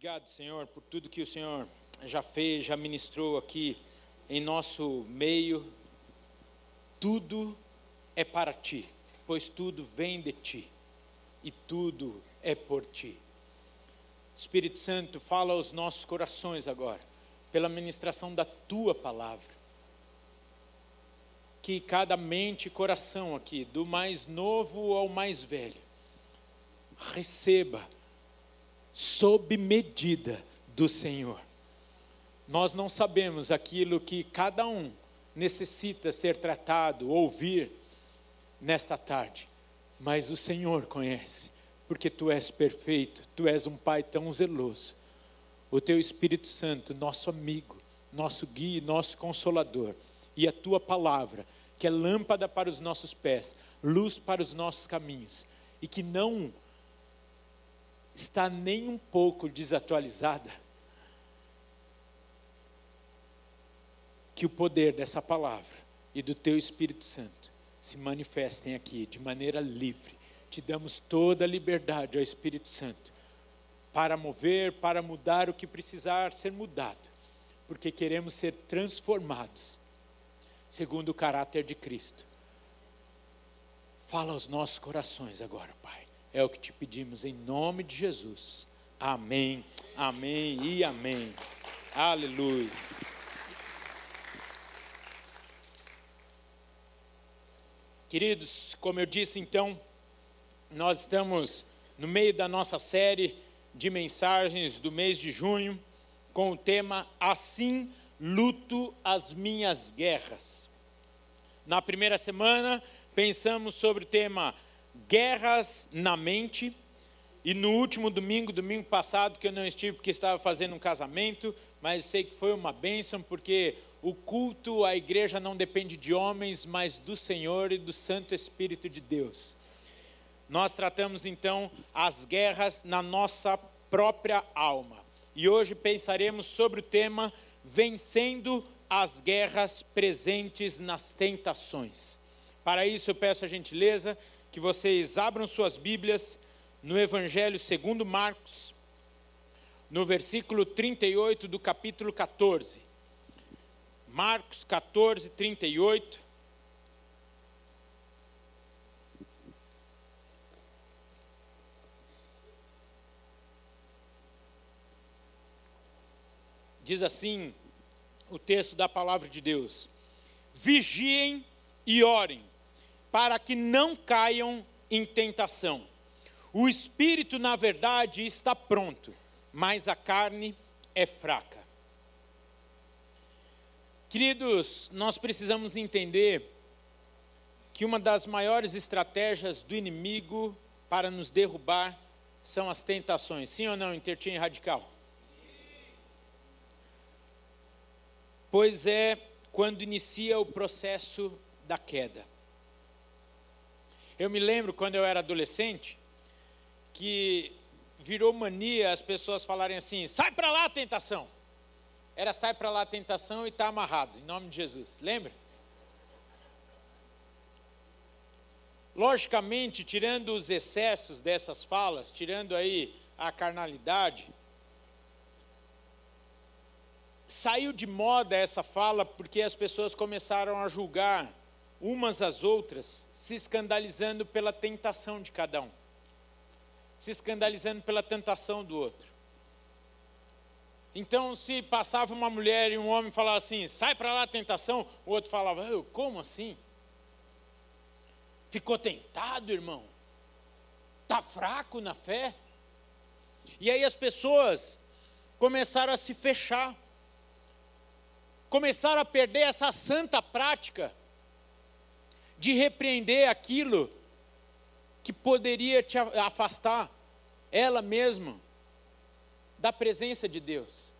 Obrigado, Senhor, por tudo que o Senhor já fez, já ministrou aqui em nosso meio. Tudo é para ti, pois tudo vem de ti e tudo é por ti. Espírito Santo, fala aos nossos corações agora, pela ministração da tua palavra. Que cada mente e coração aqui, do mais novo ao mais velho, receba sob medida do Senhor. Nós não sabemos aquilo que cada um necessita ser tratado, ouvir nesta tarde, mas o Senhor conhece, porque tu és perfeito, tu és um Pai tão zeloso. O teu Espírito Santo, nosso amigo, nosso guia, nosso consolador, e a tua palavra, que é lâmpada para os nossos pés, luz para os nossos caminhos, e que não está nem um pouco desatualizada, que o poder dessa palavra e do teu Espírito Santo se manifestem aqui de maneira livre. Te damos toda a liberdade ao Espírito Santo para mover, para mudar o que precisar ser mudado, porque queremos ser transformados segundo o caráter de Cristo. Fala aos nossos corações agora, Pai. É o que te pedimos em nome de Jesus. Amém, amém e amém. Aleluia. Queridos, como eu disse então, nós estamos no meio da nossa série de mensagens do mês de junho com o tema Assim luto as minhas guerras. Na primeira semana, pensamos sobre o tema guerras na mente. E no último domingo, domingo passado, que eu não estive porque estava fazendo um casamento, mas sei que foi uma bênção, porque o culto à igreja não depende de homens, mas do Senhor e do Santo Espírito de Deus. Nós tratamos então as guerras na nossa própria alma. E hoje pensaremos sobre o tema Vencendo as guerras presentes nas tentações. Para isso eu peço a gentileza que vocês abram suas Bíblias no Evangelho segundo Marcos, no versículo 38 do capítulo 14. Marcos 14, 38. Diz assim o texto da palavra de Deus: Vigiem e orem para que não caiam em tentação. O espírito, na verdade, está pronto, mas a carne é fraca. Queridos, nós precisamos entender que uma das maiores estratégias do inimigo para nos derrubar são as tentações. Sim ou não, Intertinho Radical? Pois é quando inicia o processo da queda. Eu me lembro quando eu era adolescente que virou mania as pessoas falarem assim: sai para lá, tentação. Era sai para lá, tentação e está amarrado, em nome de Jesus. Lembra? Logicamente, tirando os excessos dessas falas, tirando aí a carnalidade, saiu de moda essa fala porque as pessoas começaram a julgar umas às outras, se escandalizando pela tentação de cada um, se escandalizando pela tentação do outro. Então, se passava uma mulher e um homem falava assim, sai para lá tentação, o outro falava, como assim? Ficou tentado, irmão? Está fraco na fé? E aí as pessoas começaram a se fechar, começaram a perder essa santa prática de repreender aquilo que poderia te afastar ela mesma da presença de Deus.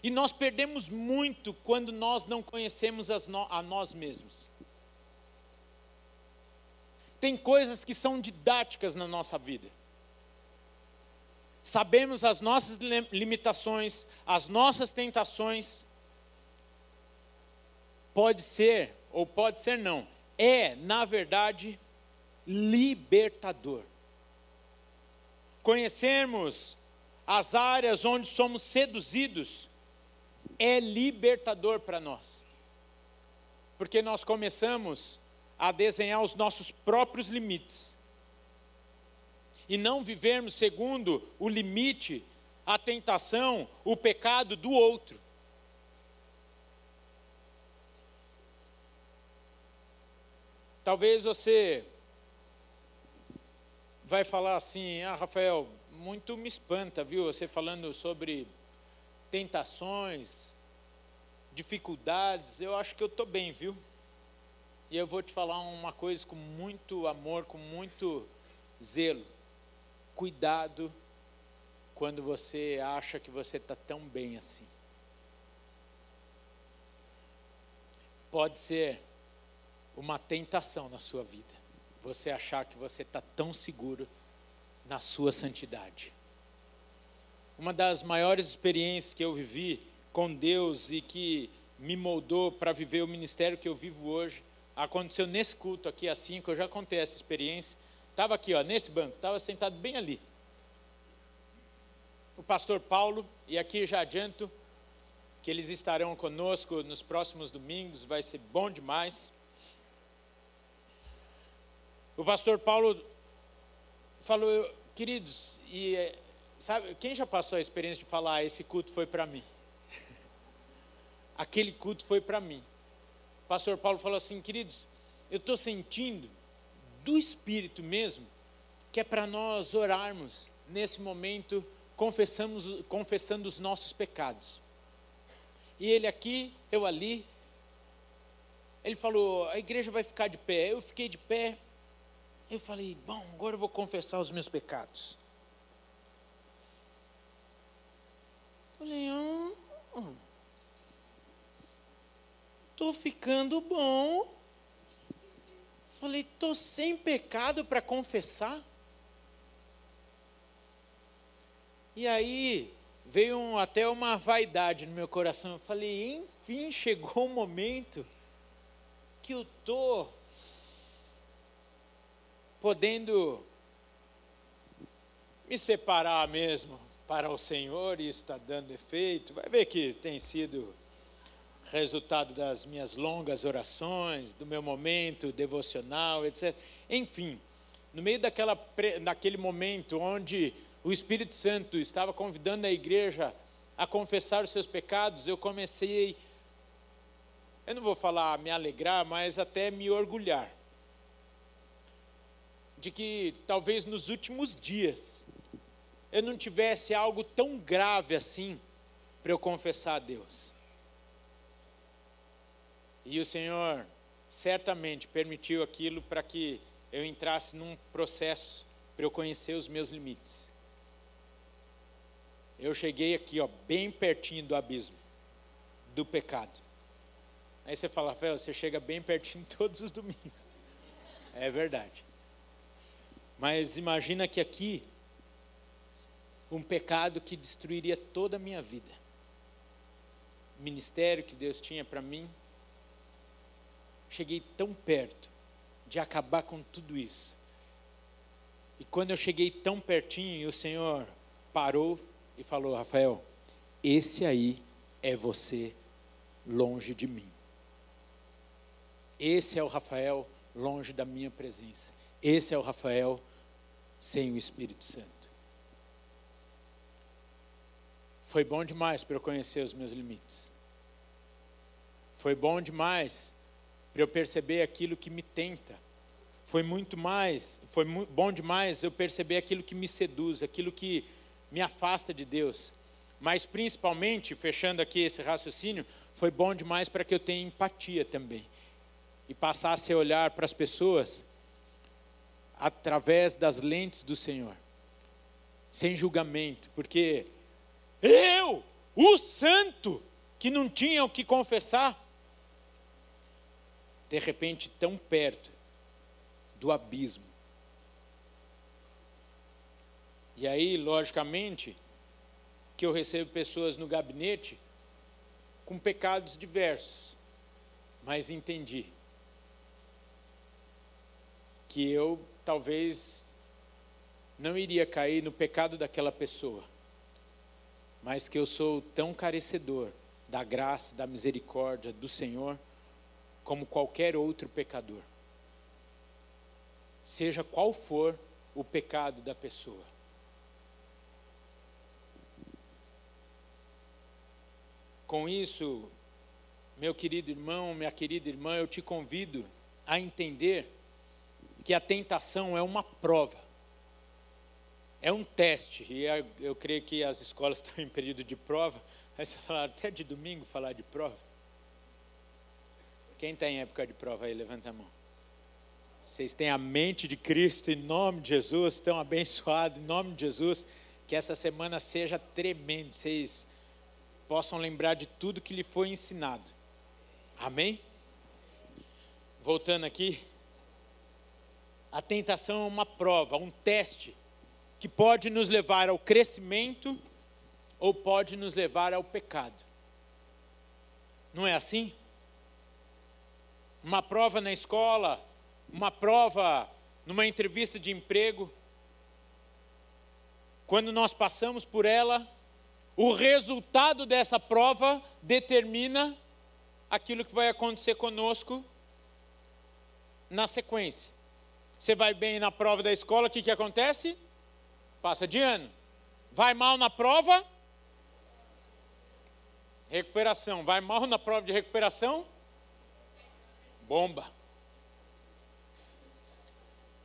E nós perdemos muito quando nós não conhecemos no, a nós mesmos. Tem coisas que são didáticas na nossa vida. Sabemos as nossas limitações, as nossas tentações. Pode ser ou pode ser não, é, na verdade, libertador. conhecermos as áreas onde somos seduzidos é libertador para nós. Porque nós começamos a desenhar os nossos próprios limites. E não vivermos segundo o limite, a tentação, o pecado do outro. Talvez você vai falar assim: "Ah, Rafael, muito me espanta, viu? Você falando sobre tentações, dificuldades. Eu acho que eu estou bem, viu? E eu vou te falar uma coisa com muito amor, com muito zelo. Cuidado quando você acha que você está tão bem assim. Pode ser uma tentação na sua vida. Você achar que você está tão seguro na sua santidade. Uma das maiores experiências que eu vivi com Deus e que me moldou para viver o ministério que eu vivo hoje, aconteceu nesse culto aqui assim, que eu já contei essa experiência. Estava aqui, ó, nesse banco, estava sentado bem ali. O pastor Paulo, e aqui já adianto que eles estarão conosco nos próximos domingos, vai ser bom demais. O pastor Paulo falou, queridos, e eh, sabe, quem já passou a experiência de falar, esse culto foi para mim? Aquele culto foi para mim. O pastor Paulo falou assim, queridos, eu estou sentindo do Espírito mesmo, que é para nós orarmos nesse momento, confessamos, confessando os nossos pecados. E ele aqui, eu ali, ele falou, a igreja vai ficar de pé. Eu fiquei de pé, eu falei, bom, agora eu vou confessar os meus pecados. Falei, ah, tô ficando bom. Falei, tô sem pecado para confessar. E aí veio um, até uma vaidade no meu coração. Eu falei, enfim, chegou o momento que eu tô podendo me separar mesmo para o Senhor, e isso está dando efeito. Vai ver que tem sido resultado das minhas longas orações, do meu momento devocional, etc. Enfim, no meio daquela, daquele momento onde o Espírito Santo estava convidando a igreja a confessar os seus pecados, eu comecei, eu não vou falar me alegrar, mas até me orgulhar de que talvez nos últimos dias eu não tivesse algo tão grave assim para eu confessar a Deus. E o Senhor certamente permitiu aquilo para que eu entrasse num processo para eu conhecer os meus limites. Eu cheguei aqui, ó, bem pertinho do abismo, do pecado. Aí você fala, Rafael, você chega bem pertinho todos os domingos. É verdade. Mas imagina que aqui, um pecado que destruiria toda a minha vida. O ministério que Deus tinha para mim. Cheguei tão perto de acabar com tudo isso. E quando eu cheguei tão pertinho, o Senhor parou e falou: Rafael, esse aí é você longe de mim. Esse é o Rafael longe da minha presença. Esse é o Rafael sem o Espírito Santo. Foi bom demais para eu conhecer os meus limites. Foi bom demais para eu perceber aquilo que me tenta. Foi muito mais, foi bom demais eu perceber aquilo que me seduz, aquilo que me afasta de Deus. Mas principalmente, fechando aqui esse raciocínio, foi bom demais para que eu tenha empatia também. E passasse a olhar para as pessoas através das lentes do Senhor, sem julgamento, porque eu, o santo, que não tinha o que confessar, de repente tão perto do abismo. E aí, logicamente, que eu recebo pessoas no gabinete com pecados diversos, mas entendi que eu talvez não iria cair no pecado daquela pessoa, mas que eu sou tão carecedor da graça, da misericórdia do Senhor, como qualquer outro pecador. Seja qual for o pecado da pessoa. Com isso, meu querido irmão, minha querida irmã, eu te convido a entender que a tentação é uma prova, é um teste. E é, eu creio que as escolas estão em período de prova. Aí você falaram até de domingo falar de prova. Quem está em época de prova aí? Levanta a mão. Vocês têm a mente de Cristo em nome de Jesus, estão abençoados em nome de Jesus. Que essa semana seja tremenda, vocês possam lembrar de tudo que lhe foi ensinado. Amém? Voltando aqui, a tentação é uma prova, um teste que pode nos levar ao crescimento ou pode nos levar ao pecado. Não é assim? Uma prova na escola, uma prova numa entrevista de emprego, quando nós passamos por ela, o resultado dessa prova determina aquilo que vai acontecer conosco na sequência. Você vai bem na prova da escola, o que, que acontece? Passa de ano. Vai mal na prova? Recuperação. Vai mal na prova de recuperação? Bomba.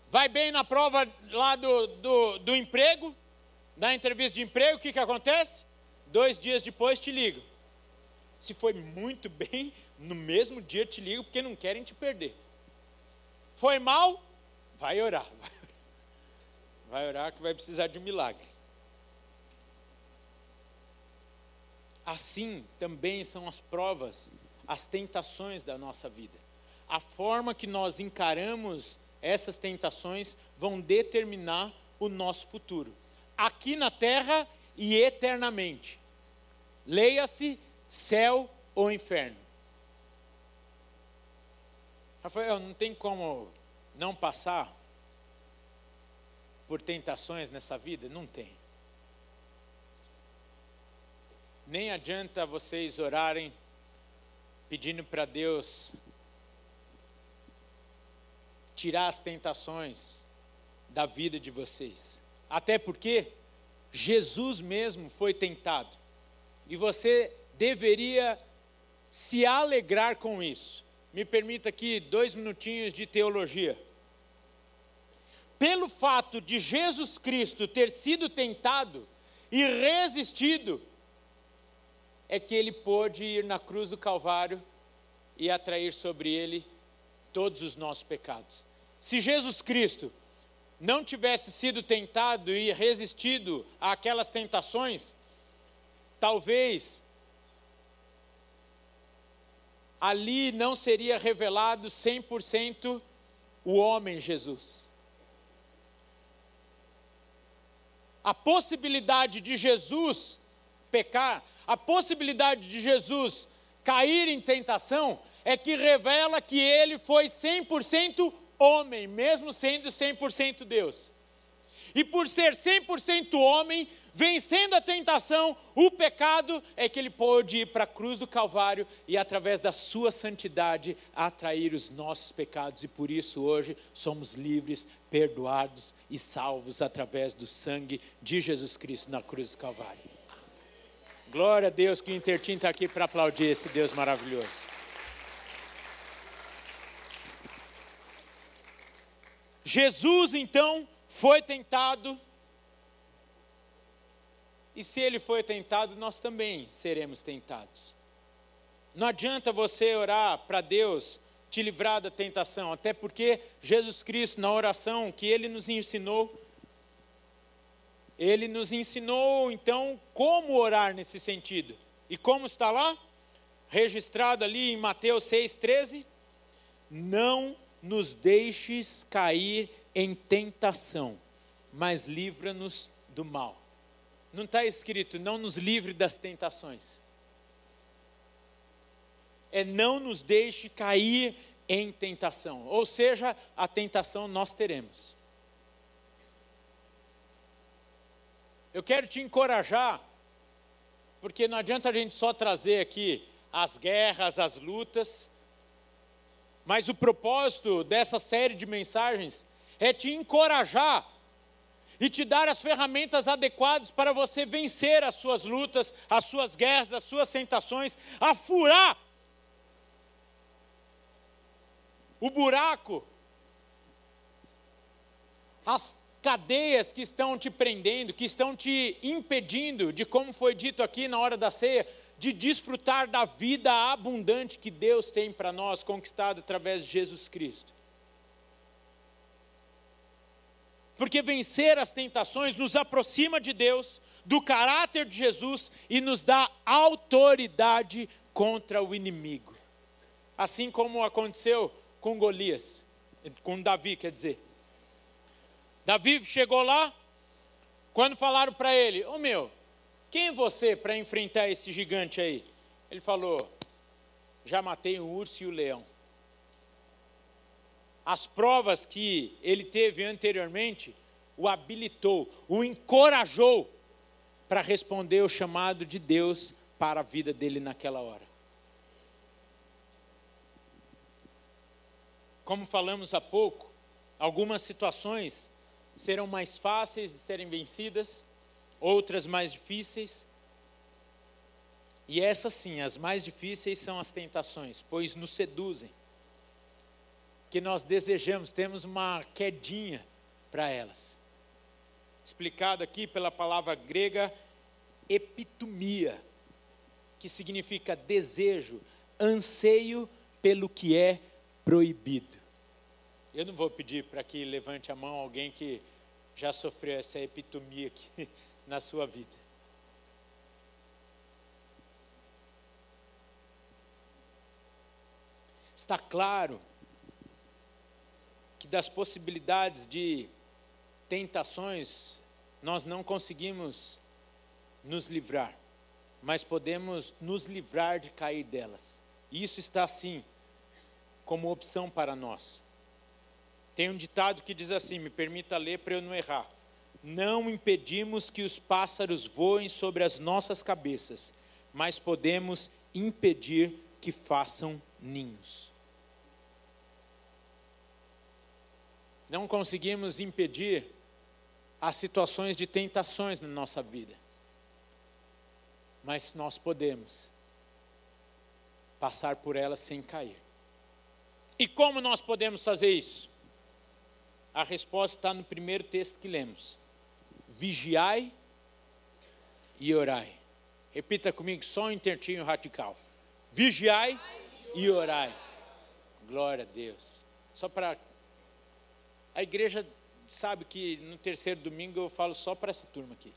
Vai bem na prova lá do, do, do emprego? Na entrevista de emprego, o que, que acontece? Dois dias depois te ligo. Se foi muito bem, no mesmo dia te ligo, porque não querem te perder. Foi mal? Vai orar. Vai orar que vai precisar de um milagre. Assim também são as provas, as tentações da nossa vida. A forma que nós encaramos essas tentações vão determinar o nosso futuro, aqui na terra e eternamente. Leia-se céu ou inferno. Rafael, não tem como não passar por tentações nessa vida? Não tem. Nem adianta vocês orarem pedindo para Deus tirar as tentações da vida de vocês. Até porque Jesus mesmo foi tentado. E você deveria se alegrar com isso. Me permita aqui dois minutinhos de teologia. Pelo fato de Jesus Cristo ter sido tentado e resistido, é que ele pôde ir na cruz do Calvário e atrair sobre ele todos os nossos pecados. Se Jesus Cristo não tivesse sido tentado e resistido àquelas tentações, talvez ali não seria revelado 100% o homem Jesus. A possibilidade de Jesus pecar, a possibilidade de Jesus cair em tentação, é que revela que ele foi 100% homem, mesmo sendo 100% Deus. E por ser 100% homem, vencendo a tentação, o pecado, é que ele pôde ir para a cruz do Calvário e, através da sua santidade, atrair os nossos pecados. E por isso hoje somos livres, perdoados e salvos através do sangue de Jesus Cristo na cruz do Calvário. Glória a Deus que o Intertim está aqui para aplaudir esse Deus maravilhoso. Jesus então foi tentado, e se ele foi tentado, nós também seremos tentados. Não adianta você orar para Deus te livrar da tentação, até porque Jesus Cristo, na oração que ele nos ensinou, ele nos ensinou então como orar nesse sentido. E como está lá? Registrado ali em Mateus 6,13: Não nos deixes cair em tentação, mas livra-nos do mal. Não está escrito, não nos livre das tentações. É não nos deixe cair em tentação. Ou seja, a tentação nós teremos. eu quero te encorajar, porque não adianta a gente só trazer aqui as guerras, as lutas, mas o propósito dessa série de mensagens é te encorajar e te dar as ferramentas adequadas para você vencer as suas lutas, as suas guerras, as suas tentações, a furar o buraco, as cadeias que estão te prendendo, que estão te impedindo de, como foi dito aqui na hora da ceia, de desfrutar da vida abundante que Deus tem para nós, conquistado através de Jesus Cristo. Porque vencer as tentações nos aproxima de Deus, do caráter de Jesus e nos dá autoridade contra o inimigo. Assim como aconteceu com Golias, com Davi, quer dizer. Davi chegou lá, quando falaram para ele: Ô oh, meu, quem é você para enfrentar esse gigante aí? Ele falou: Já matei o urso e o leão. As provas que ele teve anteriormente o habilitou, o encorajou para responder o chamado de Deus para a vida dele naquela hora. Como falamos há pouco, algumas situações serão mais fáceis de serem vencidas, outras mais difíceis. E essas sim, as mais difíceis são as tentações, pois nos seduzem. Que nós desejamos, temos uma quedinha para elas. Explicado aqui pela palavra grega epitomia, que significa desejo, anseio pelo que é proibido. Eu não vou pedir para que levante a mão alguém que já sofreu essa epitomia aqui na sua vida. Está claro que das possibilidades de tentações nós não conseguimos nos livrar, mas podemos nos livrar de cair delas. Isso está assim como opção para nós. Tem um ditado que diz assim: me permita ler para eu não errar não impedimos que os pássaros voem sobre as nossas cabeças, mas podemos impedir que façam ninhos. Não conseguimos impedir as situações de tentações na nossa vida, mas nós podemos passar por elas sem cair. E como nós podemos fazer isso? A resposta está no primeiro texto que lemos vigiai e orai. Repita comigo só um intentinho radical. Vigiai e orai. Glória a Deus. Só para. A igreja sabe que no terceiro domingo eu falo só para essa turma aqui.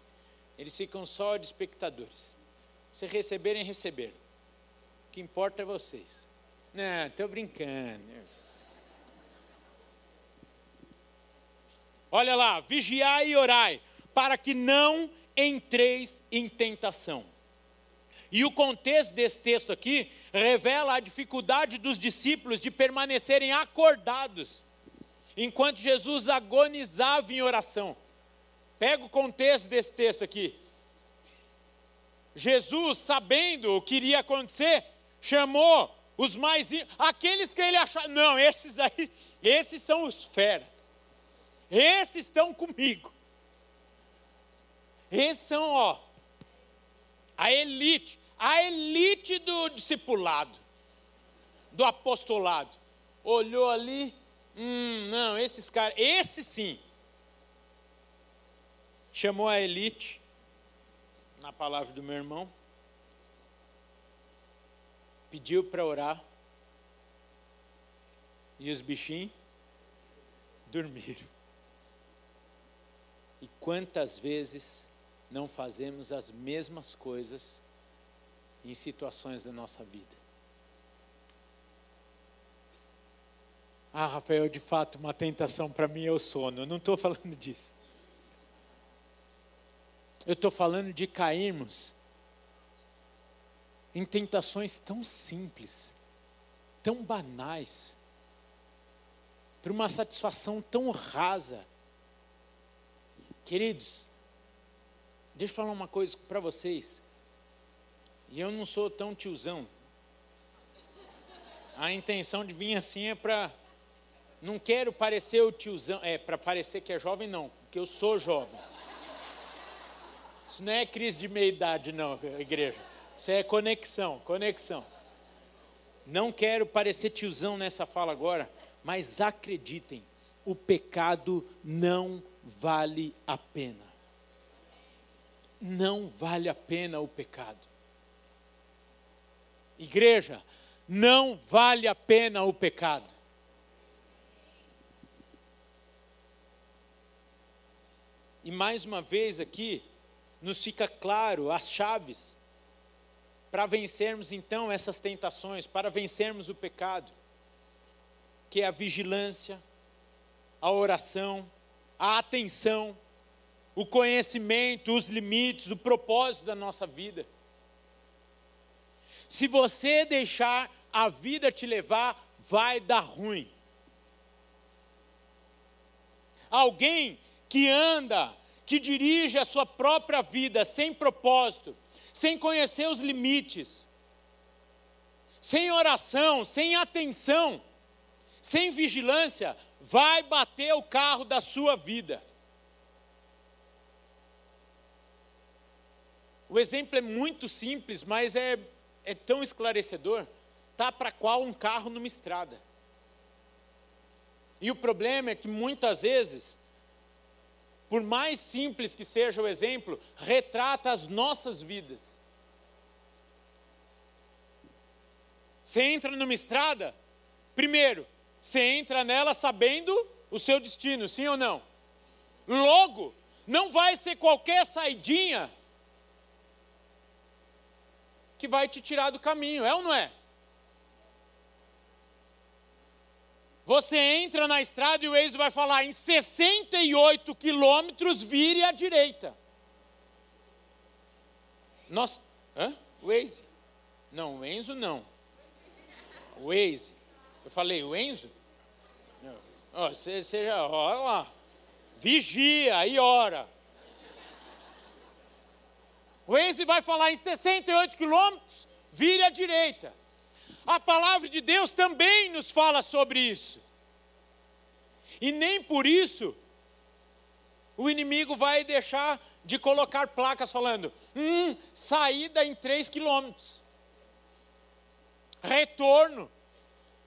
Eles ficam só de espectadores. Se receberem, receber. O que importa é vocês. Não, estou brincando. Olha lá, vigiai e orai para que não entreis em tentação. E o contexto desse texto aqui revela a dificuldade dos discípulos de permanecerem acordados enquanto Jesus agonizava em oração. Pega o contexto desse texto aqui. Jesus, sabendo o que iria acontecer, chamou os mais aqueles que ele achava, não, esses aí, esses são os feras. Esses estão comigo. Esses são, ó, a elite, a elite do discipulado, do apostolado. Olhou ali, hum, não, esses caras, esse sim. Chamou a elite, na palavra do meu irmão, pediu para orar, e os bichinhos dormiram. E quantas vezes não fazemos as mesmas coisas em situações da nossa vida. Ah, Rafael, de fato, uma tentação para mim é o sono. Eu não estou falando disso. Eu estou falando de cairmos em tentações tão simples, tão banais, para uma satisfação tão rasa. Queridos, Deixa eu falar uma coisa para vocês. E eu não sou tão tiozão. A intenção de vir assim é para. Não quero parecer o tiozão. É, para parecer que é jovem, não, porque eu sou jovem. Isso não é crise de meia-idade, não, igreja. Isso é conexão, conexão. Não quero parecer tiozão nessa fala agora, mas acreditem, o pecado não vale a pena. Não vale a pena o pecado. Igreja, não vale a pena o pecado. E mais uma vez aqui, nos fica claro as chaves para vencermos então essas tentações, para vencermos o pecado, que é a vigilância, a oração, a atenção, o conhecimento, os limites, o propósito da nossa vida. Se você deixar a vida te levar, vai dar ruim. Alguém que anda, que dirige a sua própria vida sem propósito, sem conhecer os limites, sem oração, sem atenção, sem vigilância, vai bater o carro da sua vida. O exemplo é muito simples, mas é é tão esclarecedor, tá para qual um carro numa estrada. E o problema é que muitas vezes, por mais simples que seja o exemplo, retrata as nossas vidas. Você entra numa estrada, primeiro, você entra nela sabendo o seu destino, sim ou não? Logo, não vai ser qualquer saidinha que vai te tirar do caminho, é ou não é? Você entra na estrada e o Waze vai falar: em 68 quilômetros, vire à direita. Nós. Hã? Waze? Não, o Enzo não. O Waze. Eu falei, o Enzo? Não. você, você já, olha lá. Vigia e ora. O Waze vai falar em 68 quilômetros, vire à direita. A palavra de Deus também nos fala sobre isso. E nem por isso o inimigo vai deixar de colocar placas falando: hum, saída em 3 quilômetros. Retorno.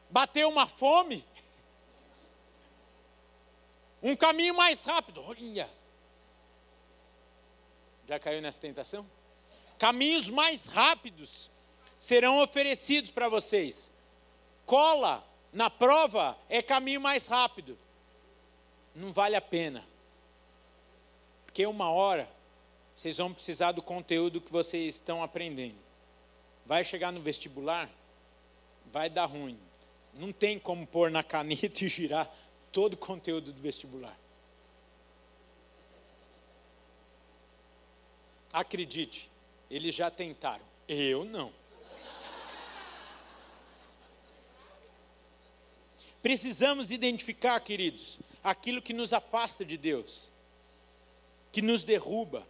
Bateu uma fome. Um caminho mais rápido. Olha, já caiu nessa tentação? Caminhos mais rápidos serão oferecidos para vocês. Cola na prova é caminho mais rápido. Não vale a pena. Porque uma hora vocês vão precisar do conteúdo que vocês estão aprendendo. Vai chegar no vestibular, vai dar ruim. Não tem como pôr na caneta e girar todo o conteúdo do vestibular. Acredite, eles já tentaram. Eu não. Precisamos identificar, queridos, aquilo que nos afasta de Deus, que nos derruba,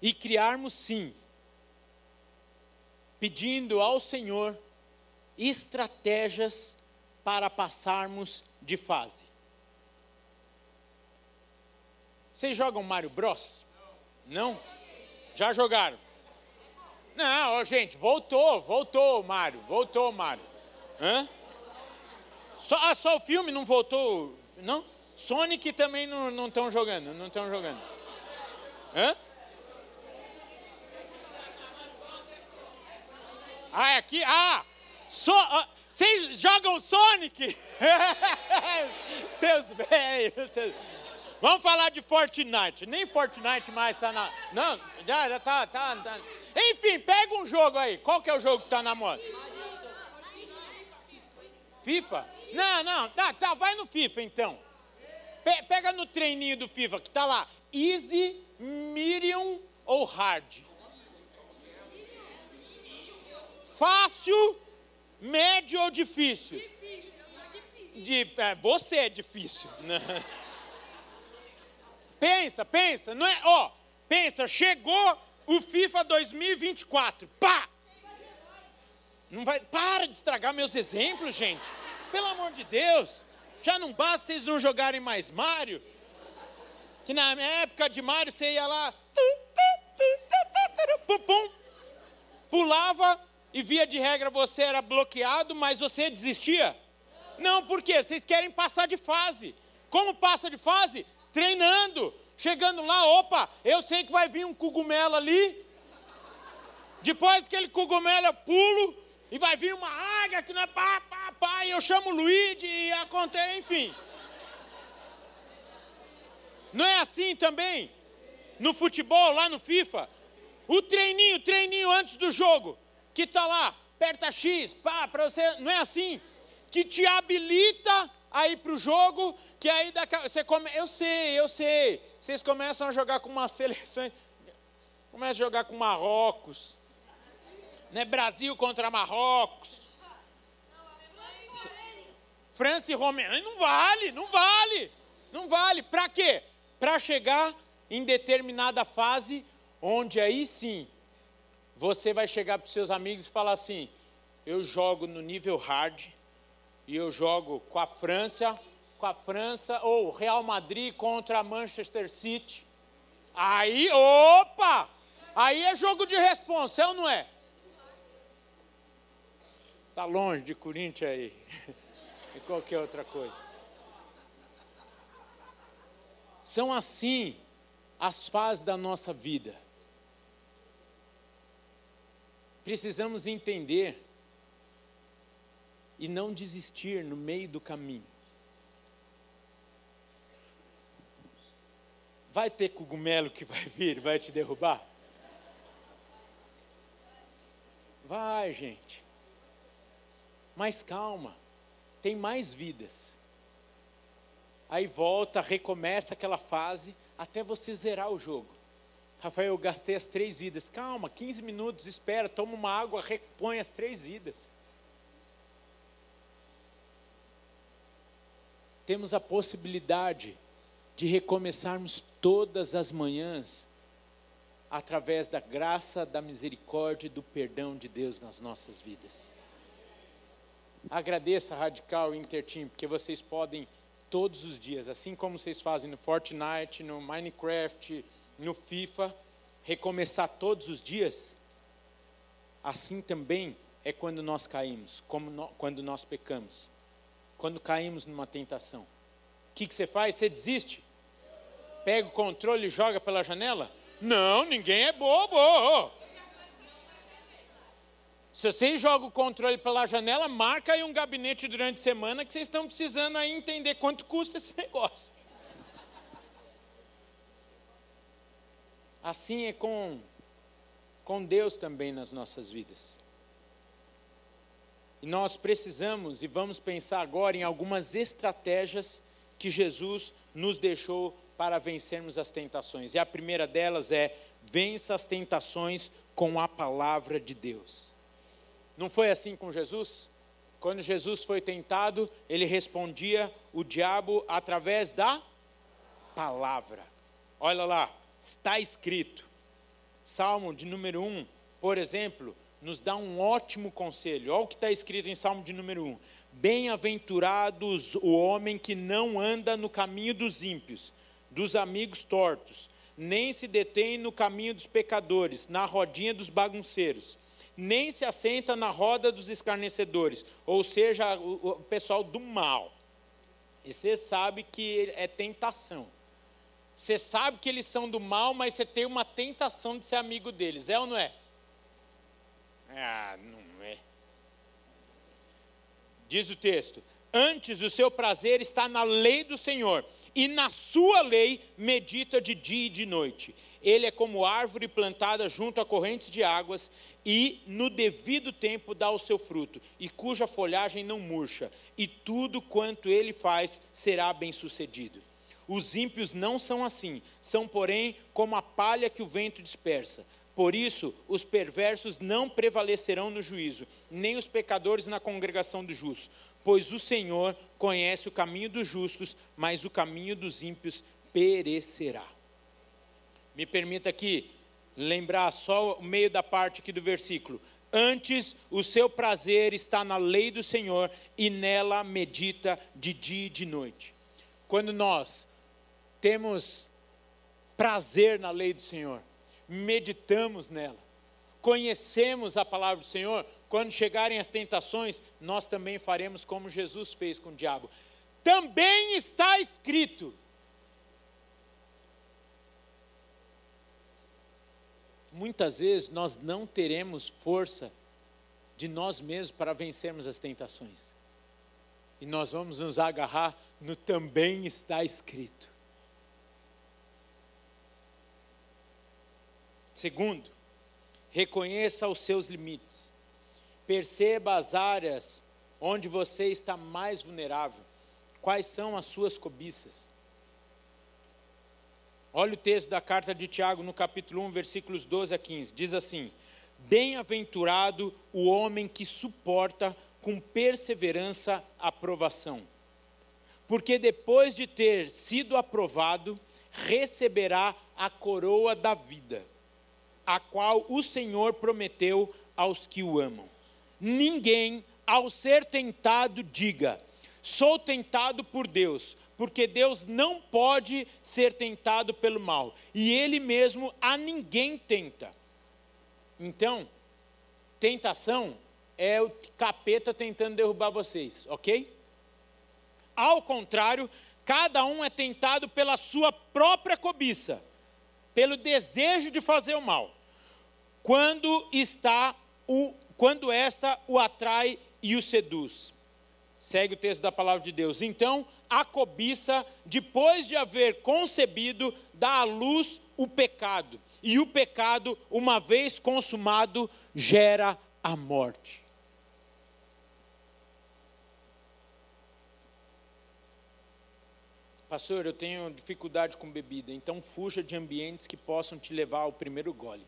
e criarmos sim, pedindo ao Senhor estratégias para passarmos de fase. Vocês jogam Mario Bros? Não? Já jogaram? Não, gente, voltou, voltou, Mário, voltou, Mário. Hã? Só, ah, só o filme não voltou, não? Sonic também não estão jogando, não estão jogando. Hã? Ah, é aqui? Ah! So, ah, vocês jogam Sonic? seus velhos, seus... Vamos falar de Fortnite. Nem Fortnite mais está na. Não, já, já tá, tá, tá. Enfim, pega um jogo aí. Qual que é o jogo que está na moda? FIFA? Não, não, tá, tá, vai no FIFA então. Pe pega no treininho do FIFA que tá lá. Easy, medium ou hard? Fácil, médio ou difícil? Difícil. De, é, você é difícil. Pensa, pensa, não é, ó, pensa, chegou o FIFA 2024. Pá! Não vai, para de estragar meus exemplos, gente. Pelo amor de Deus. Já não basta vocês não jogarem mais Mario. Que na época de Mario você ia lá, pum, pulava e via de regra você era bloqueado, mas você desistia? Não, por quê? Vocês querem passar de fase. Como passa de fase? Treinando. Chegando lá, opa, eu sei que vai vir um cogumelo ali. Depois aquele cogumelo eu pulo e vai vir uma águia que não é pá, pá, pá, e eu chamo o Luigi e acontece, enfim. Não é assim também? No futebol, lá no FIFA, o treininho, treininho antes do jogo, que tá lá, aperta X, pá, para você, não é assim? Que te habilita a ir para o jogo, que aí daqui, você come, eu sei, eu sei, vocês começam a jogar com uma seleção, começam a jogar com Marrocos, né? Brasil contra Marrocos, França e Romênia, não vale, não vale, não vale, para quê? Para chegar em determinada fase, onde aí sim, você vai chegar para os seus amigos e falar assim, eu jogo no nível hard, e eu jogo com a França, com a França, ou Real Madrid contra Manchester City. Aí, opa! Aí é jogo de responsa, é ou não é? Está longe de Corinthians aí. e qualquer outra coisa. São assim as fases da nossa vida. Precisamos entender e não desistir no meio do caminho. Vai ter cogumelo que vai vir, vai te derrubar? Vai, gente. Mas calma, tem mais vidas. Aí volta, recomeça aquela fase até você zerar o jogo. Rafael, eu gastei as três vidas. Calma, 15 minutos, espera, toma uma água, repõe as três vidas. Temos a possibilidade de recomeçarmos todas as manhãs através da graça, da misericórdia e do perdão de Deus nas nossas vidas. Agradeça a Radical Interteam, porque vocês podem todos os dias, assim como vocês fazem no Fortnite, no Minecraft, no FIFA, recomeçar todos os dias. Assim também é quando nós caímos, como no, quando nós pecamos quando caímos numa tentação? O que, que você faz? Você desiste? Pega o controle e joga pela janela? Não, ninguém é bobo. Se vocês jogam o controle pela janela, marca aí um gabinete durante a semana que vocês estão precisando aí entender quanto custa esse negócio. Assim é com, com Deus também nas nossas vidas. Nós precisamos e vamos pensar agora em algumas estratégias que Jesus nos deixou para vencermos as tentações. E a primeira delas é: vença as tentações com a palavra de Deus. Não foi assim com Jesus? Quando Jesus foi tentado, ele respondia o diabo através da palavra. Olha lá, está escrito. Salmo de número 1, por exemplo, nos dá um ótimo conselho. Olha o que está escrito em Salmo de número 1. Bem-aventurados o homem que não anda no caminho dos ímpios, dos amigos tortos, nem se detém no caminho dos pecadores, na rodinha dos bagunceiros, nem se assenta na roda dos escarnecedores, ou seja, o, pessoal do mal. E você sabe que é tentação. Você sabe que eles são do mal, mas você tem uma tentação de ser amigo deles, é ou não é? Ah, não é. Diz o texto: Antes o seu prazer está na lei do Senhor, e na sua lei medita de dia e de noite. Ele é como árvore plantada junto a correntes de águas, e no devido tempo dá o seu fruto, e cuja folhagem não murcha, e tudo quanto ele faz será bem-sucedido. Os ímpios não são assim, são, porém, como a palha que o vento dispersa. Por isso, os perversos não prevalecerão no juízo, nem os pecadores na congregação dos justos, pois o Senhor conhece o caminho dos justos, mas o caminho dos ímpios perecerá. Me permita aqui lembrar só o meio da parte aqui do versículo. Antes, o seu prazer está na lei do Senhor e nela medita de dia e de noite. Quando nós temos prazer na lei do Senhor, meditamos nela, conhecemos a palavra do Senhor, quando chegarem as tentações, nós também faremos como Jesus fez com o diabo. Também está escrito. Muitas vezes nós não teremos força de nós mesmos para vencermos as tentações. E nós vamos nos agarrar no também está escrito. Segundo, reconheça os seus limites. Perceba as áreas onde você está mais vulnerável. Quais são as suas cobiças? Olha o texto da carta de Tiago no capítulo 1, versículos 12 a 15. Diz assim: Bem-aventurado o homem que suporta com perseverança a aprovação, porque depois de ter sido aprovado, receberá a coroa da vida, a qual o Senhor prometeu aos que o amam ninguém, ao ser tentado, diga: sou tentado por Deus, porque Deus não pode ser tentado pelo mal, e Ele mesmo a ninguém tenta. Então, tentação é o capeta tentando derrubar vocês, ok? Ao contrário, cada um é tentado pela sua própria cobiça, pelo desejo de fazer o mal, quando está o quando esta o atrai e o seduz. Segue o texto da palavra de Deus. Então, a cobiça, depois de haver concebido, dá à luz o pecado. E o pecado, uma vez consumado, gera a morte. Pastor, eu tenho dificuldade com bebida, então fuja de ambientes que possam te levar ao primeiro gole.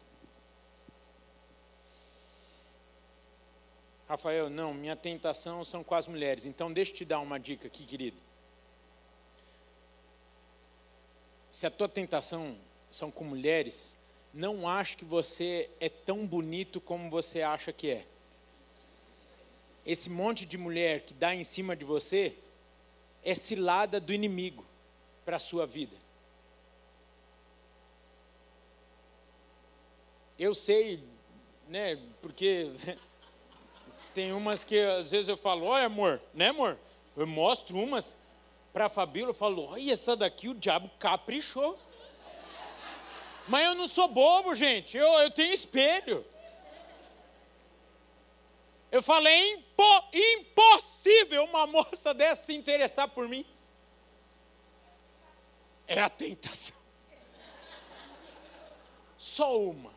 Rafael, não, minha tentação são com as mulheres. Então, deixa eu te dar uma dica aqui, querido. Se a tua tentação são com mulheres, não ache que você é tão bonito como você acha que é. Esse monte de mulher que dá em cima de você é cilada do inimigo para a sua vida. Eu sei, né, porque Tem umas que às vezes eu falo, olha amor, né amor? Eu mostro umas para a Fabíola, eu falo, olha essa daqui o diabo caprichou. Mas eu não sou bobo, gente, eu, eu tenho espelho. Eu falei, é impo, impossível uma moça dessa se interessar por mim. É a tentação. Só uma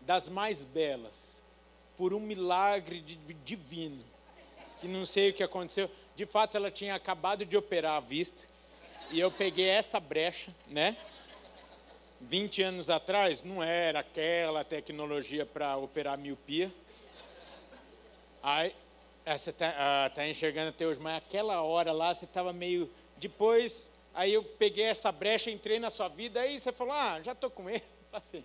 das mais belas por um milagre divino, que não sei o que aconteceu. De fato, ela tinha acabado de operar a vista, e eu peguei essa brecha, né? 20 anos atrás, não era aquela tecnologia para operar miopia. Aí, você está ah, tá enxergando até hoje, mas aquela hora lá você estava meio. Depois, aí eu peguei essa brecha, entrei na sua vida, aí você falou: ah, já estou com ele, passei.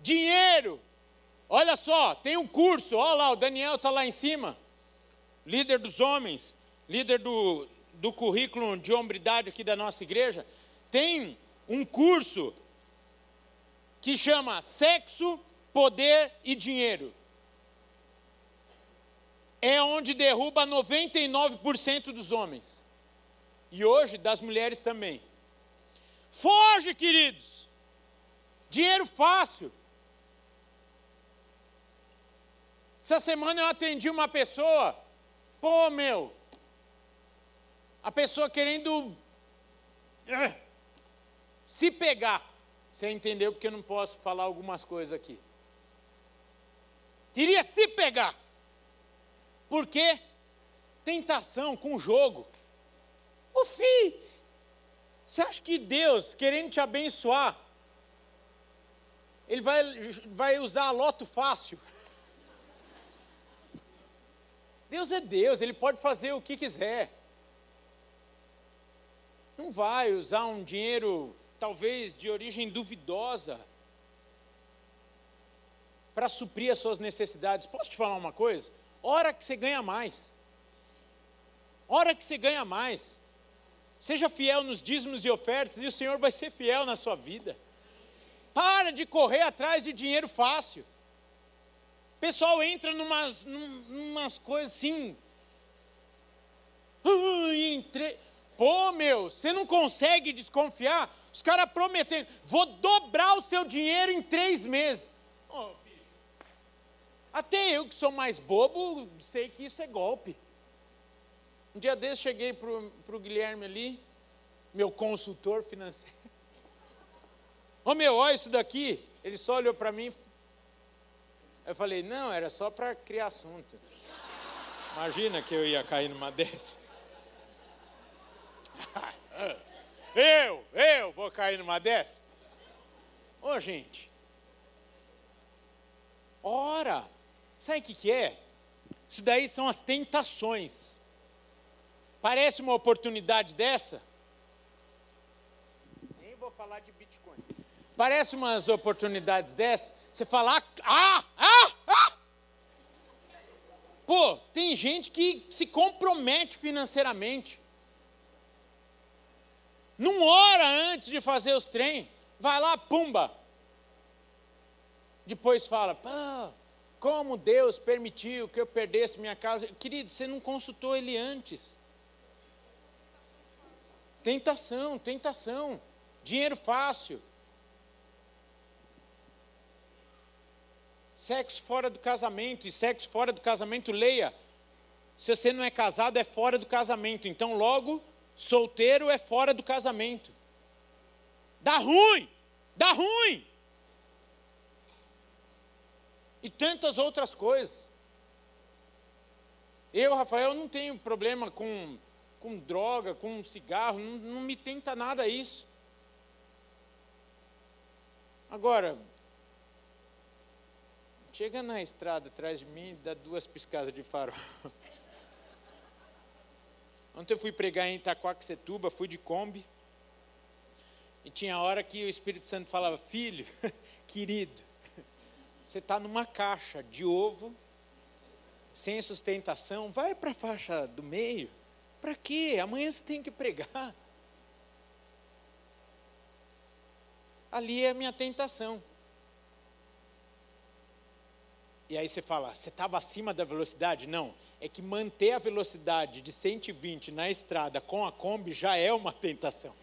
Dinheiro. Olha só, tem um curso, olha lá, o Daniel está lá em cima, líder dos homens, líder do, do currículo de hombridade aqui da nossa igreja. Tem um curso que chama Sexo, Poder e Dinheiro. É onde derruba 99% dos homens. E hoje das mulheres também. Foge, queridos. Dinheiro fácil. Essa semana eu atendi uma pessoa, pô, meu, a pessoa querendo uh, se pegar. Você entendeu porque eu não posso falar algumas coisas aqui. Queria se pegar. Por quê? Tentação com jogo. O filho, você acha que Deus, querendo te abençoar, Ele vai, vai usar loto fácil? Deus é Deus, Ele pode fazer o que quiser. não vai usar um dinheiro talvez de origem duvidosa para suprir as suas necessidades. Posso te falar uma coisa? Hora que você ganha mais. Hora que você ganha mais. Seja fiel nos dízimos e ofertas e o Senhor vai ser fiel na sua vida. Para de correr atrás de dinheiro fácil. O pessoal entra numas, numas coisas assim. entre... Pô, meu, você não consegue desconfiar? Os caras prometendo, vou dobrar o seu dinheiro em três meses. Oh, Até eu que sou mais bobo, sei que isso é golpe. Um dia desse cheguei para o Guilherme ali, meu consultor financeiro. Ô meu, olha isso daqui. Ele só olhou para mim. Eu falei, não, era só para criar assunto. Imagina que eu ia cair numa dessa. eu, eu vou cair numa dessa? Ô gente. Ora, sabe o que, que é? Isso daí são as tentações. Parece uma oportunidade dessa? Nem vou falar de Bitcoin. Parece umas oportunidades dessa? Você fala, ah, ah, ah! Pô, tem gente que se compromete financeiramente. Não ora antes de fazer os trem. Vai lá, pumba. Depois fala, pô, como Deus permitiu que eu perdesse minha casa. Querido, você não consultou ele antes. Tentação, tentação. Dinheiro fácil. Sexo fora do casamento. E sexo fora do casamento, leia. Se você não é casado, é fora do casamento. Então, logo, solteiro é fora do casamento. Dá ruim. Dá ruim. E tantas outras coisas. Eu, Rafael, não tenho problema com com droga, com cigarro, não, não me tenta nada isso. Agora, chega na estrada atrás de mim e dá duas piscadas de farol. Ontem eu fui pregar em Itaquaquecetuba, fui de Kombi. E tinha hora que o Espírito Santo falava: Filho, querido, você está numa caixa de ovo, sem sustentação, vai para a faixa do meio. Para quê? Amanhã você tem que pregar. Ali é a minha tentação. E aí você fala, você estava acima da velocidade? Não, é que manter a velocidade de 120 na estrada com a Kombi já é uma tentação.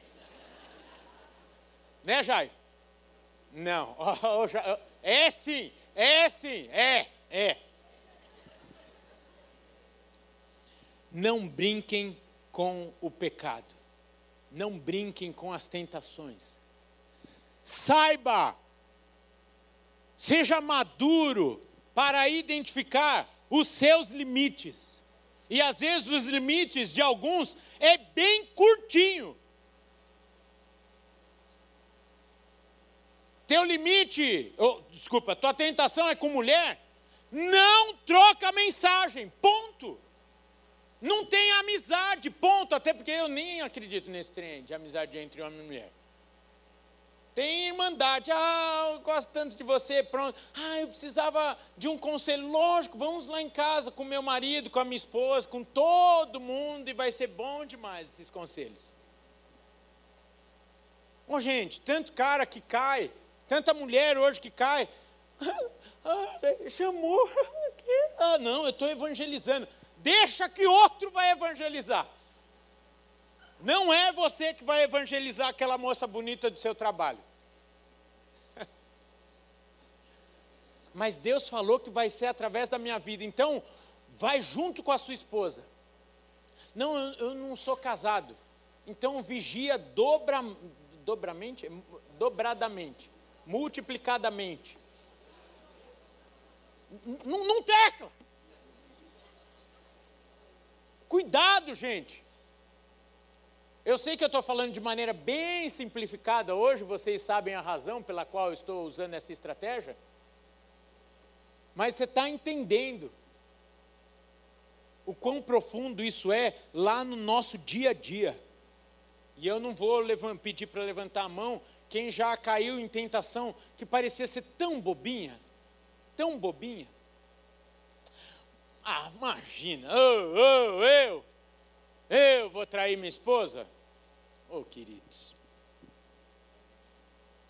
né, Jair? Não, é sim, é sim, é, é. Não brinquem com o pecado. Não brinquem com as tentações. Saiba, seja maduro para identificar os seus limites. E às vezes os limites de alguns é bem curtinho. Teu limite, oh, desculpa, tua tentação é com mulher, não troca mensagem, ponto. Não tem amizade, ponto. Até porque eu nem acredito nesse trem de amizade entre homem e mulher. Tem irmandade. Ah, eu gosto tanto de você, pronto. Ah, eu precisava de um conselho. Lógico, vamos lá em casa com meu marido, com a minha esposa, com todo mundo e vai ser bom demais esses conselhos. Bom, gente, tanto cara que cai, tanta mulher hoje que cai. Ah, chamou. Ah, não, eu estou evangelizando deixa que outro vai evangelizar. Não é você que vai evangelizar aquela moça bonita do seu trabalho. Mas Deus falou que vai ser através da minha vida. Então, vai junto com a sua esposa. Não, eu, não sou casado. Então, vigia dobra, dobramente, dobradamente, multiplicadamente. Não, tecla. Cuidado, gente. Eu sei que eu estou falando de maneira bem simplificada hoje, vocês sabem a razão pela qual eu estou usando essa estratégia, mas você está entendendo o quão profundo isso é lá no nosso dia a dia. E eu não vou pedir para levantar a mão quem já caiu em tentação que parecia ser tão bobinha, tão bobinha. Ah, imagina, oh, oh, eu, eu vou trair minha esposa? Oh, queridos,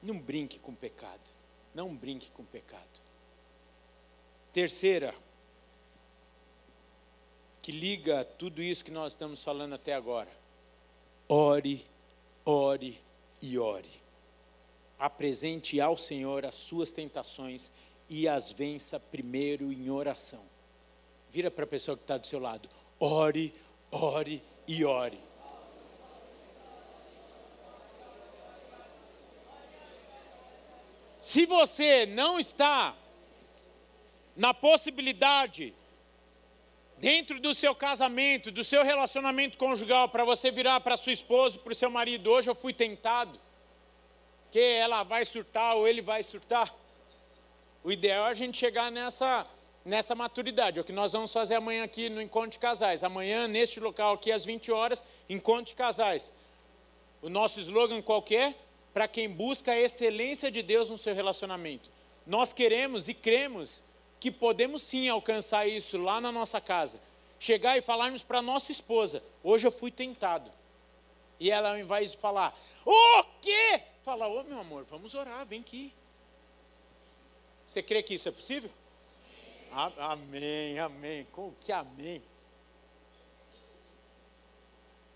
não brinque com pecado, não brinque com pecado. Terceira, que liga tudo isso que nós estamos falando até agora. Ore, ore e ore. Apresente ao Senhor as suas tentações e as vença primeiro em oração. Vira para a pessoa que está do seu lado. Ore, ore e ore. Se você não está na possibilidade, dentro do seu casamento, do seu relacionamento conjugal, para você virar para sua esposa, para o seu marido, hoje eu fui tentado, que ela vai surtar ou ele vai surtar. O ideal é a gente chegar nessa, nessa maturidade. É o que nós vamos fazer amanhã aqui no Encontro de Casais. Amanhã, neste local aqui, às 20 horas, Encontro de Casais. O nosso slogan qualquer, é? para quem busca a excelência de Deus no seu relacionamento. Nós queremos e cremos que podemos sim alcançar isso lá na nossa casa. Chegar e falarmos para nossa esposa: hoje eu fui tentado. E ela, ao invés de falar, o quê? Fala, ô oh, meu amor, vamos orar, vem aqui. Você crê que isso é possível? Amém, amém. Como que amém?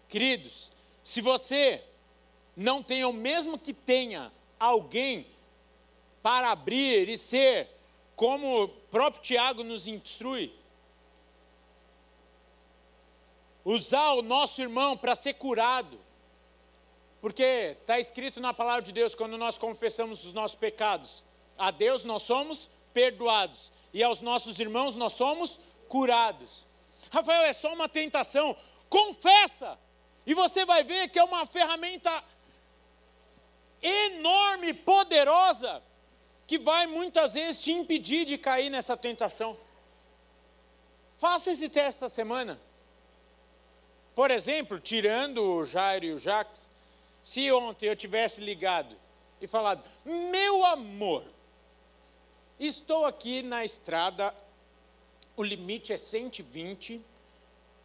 Queridos, se você não tem, ou mesmo que tenha alguém para abrir e ser como o próprio Tiago nos instrui, usar o nosso irmão para ser curado, porque está escrito na palavra de Deus, quando nós confessamos os nossos pecados, a Deus nós somos perdoados, e aos nossos irmãos nós somos curados. Rafael, é só uma tentação, confessa, e você vai ver que é uma ferramenta enorme, poderosa, que vai muitas vezes te impedir de cair nessa tentação. Faça esse teste essa semana. Por exemplo, tirando o Jairo e o Jacques, se ontem eu tivesse ligado e falado: Meu amor, estou aqui na estrada, o limite é 120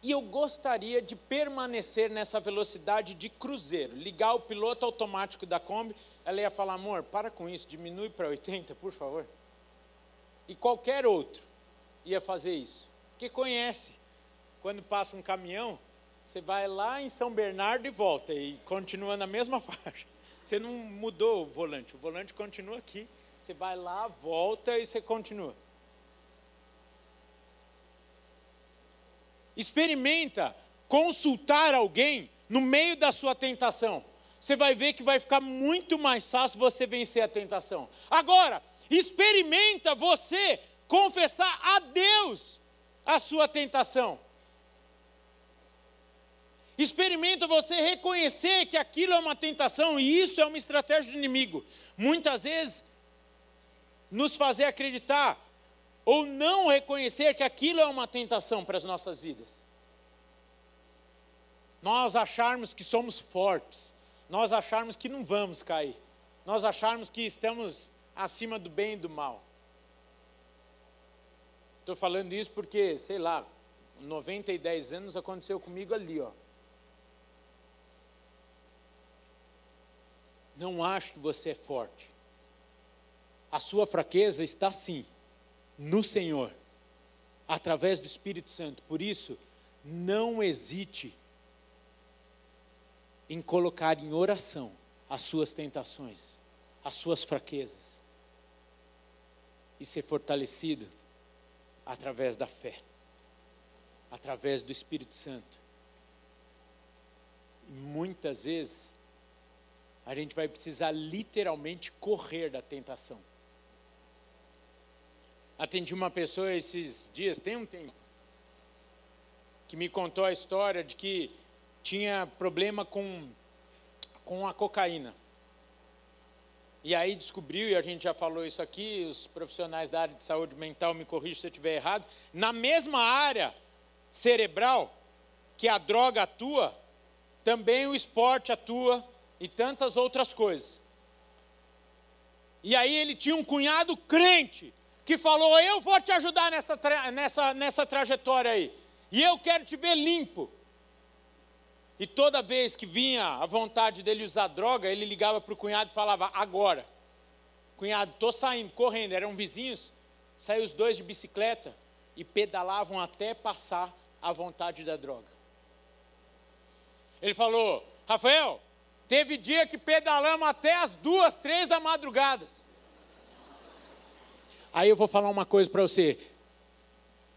e eu gostaria de permanecer nessa velocidade de cruzeiro, ligar o piloto automático da Kombi ela ia falar: amor, para com isso, diminui para 80, por favor. E qualquer outro ia fazer isso, porque conhece. Quando passa um caminhão, você vai lá em São Bernardo e volta, e continua na mesma faixa. Você não mudou o volante, o volante continua aqui. Você vai lá, volta e você continua. Experimenta consultar alguém no meio da sua tentação você vai ver que vai ficar muito mais fácil você vencer a tentação. Agora, experimenta você confessar a Deus a sua tentação. Experimenta você reconhecer que aquilo é uma tentação e isso é uma estratégia do inimigo. Muitas vezes, nos fazer acreditar ou não reconhecer que aquilo é uma tentação para as nossas vidas. Nós acharmos que somos fortes, nós acharmos que não vamos cair, nós acharmos que estamos acima do bem e do mal. Estou falando isso porque, sei lá, 90 e 10 anos aconteceu comigo ali, ó. Não acho que você é forte. A sua fraqueza está sim no Senhor, através do Espírito Santo. Por isso, não hesite em colocar em oração as suas tentações, as suas fraquezas e ser fortalecido através da fé, através do Espírito Santo. Muitas vezes a gente vai precisar literalmente correr da tentação. Atendi uma pessoa esses dias, tem um tempo, que me contou a história de que tinha problema com, com a cocaína. E aí descobriu, e a gente já falou isso aqui, os profissionais da área de saúde mental me corrijam se eu estiver errado, na mesma área cerebral que a droga atua, também o esporte atua e tantas outras coisas. E aí ele tinha um cunhado crente que falou: Eu vou te ajudar nessa, nessa, nessa trajetória aí. E eu quero te ver limpo. E toda vez que vinha a vontade dele usar droga, ele ligava para o cunhado e falava: Agora. Cunhado, estou saindo, correndo. Eram vizinhos. Saiu os dois de bicicleta e pedalavam até passar a vontade da droga. Ele falou: Rafael, teve dia que pedalamos até as duas, três da madrugada. Aí eu vou falar uma coisa para você.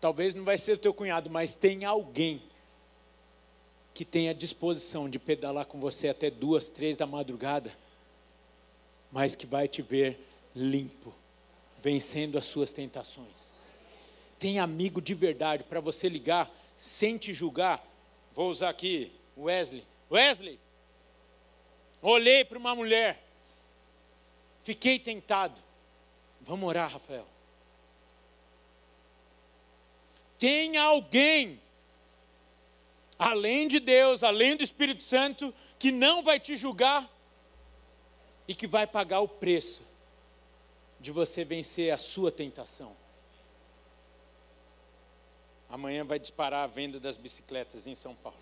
Talvez não vai ser o teu cunhado, mas tem alguém que tenha disposição de pedalar com você até duas, três da madrugada, mas que vai te ver limpo, vencendo as suas tentações. Tem amigo de verdade para você ligar sem te julgar. Vou usar aqui Wesley. Wesley, olhei para uma mulher, fiquei tentado. Vamos orar, Rafael. Tem alguém, além de Deus, além do Espírito Santo, que não vai te julgar e que vai pagar o preço de você vencer a sua tentação. Amanhã vai disparar a venda das bicicletas em São Paulo.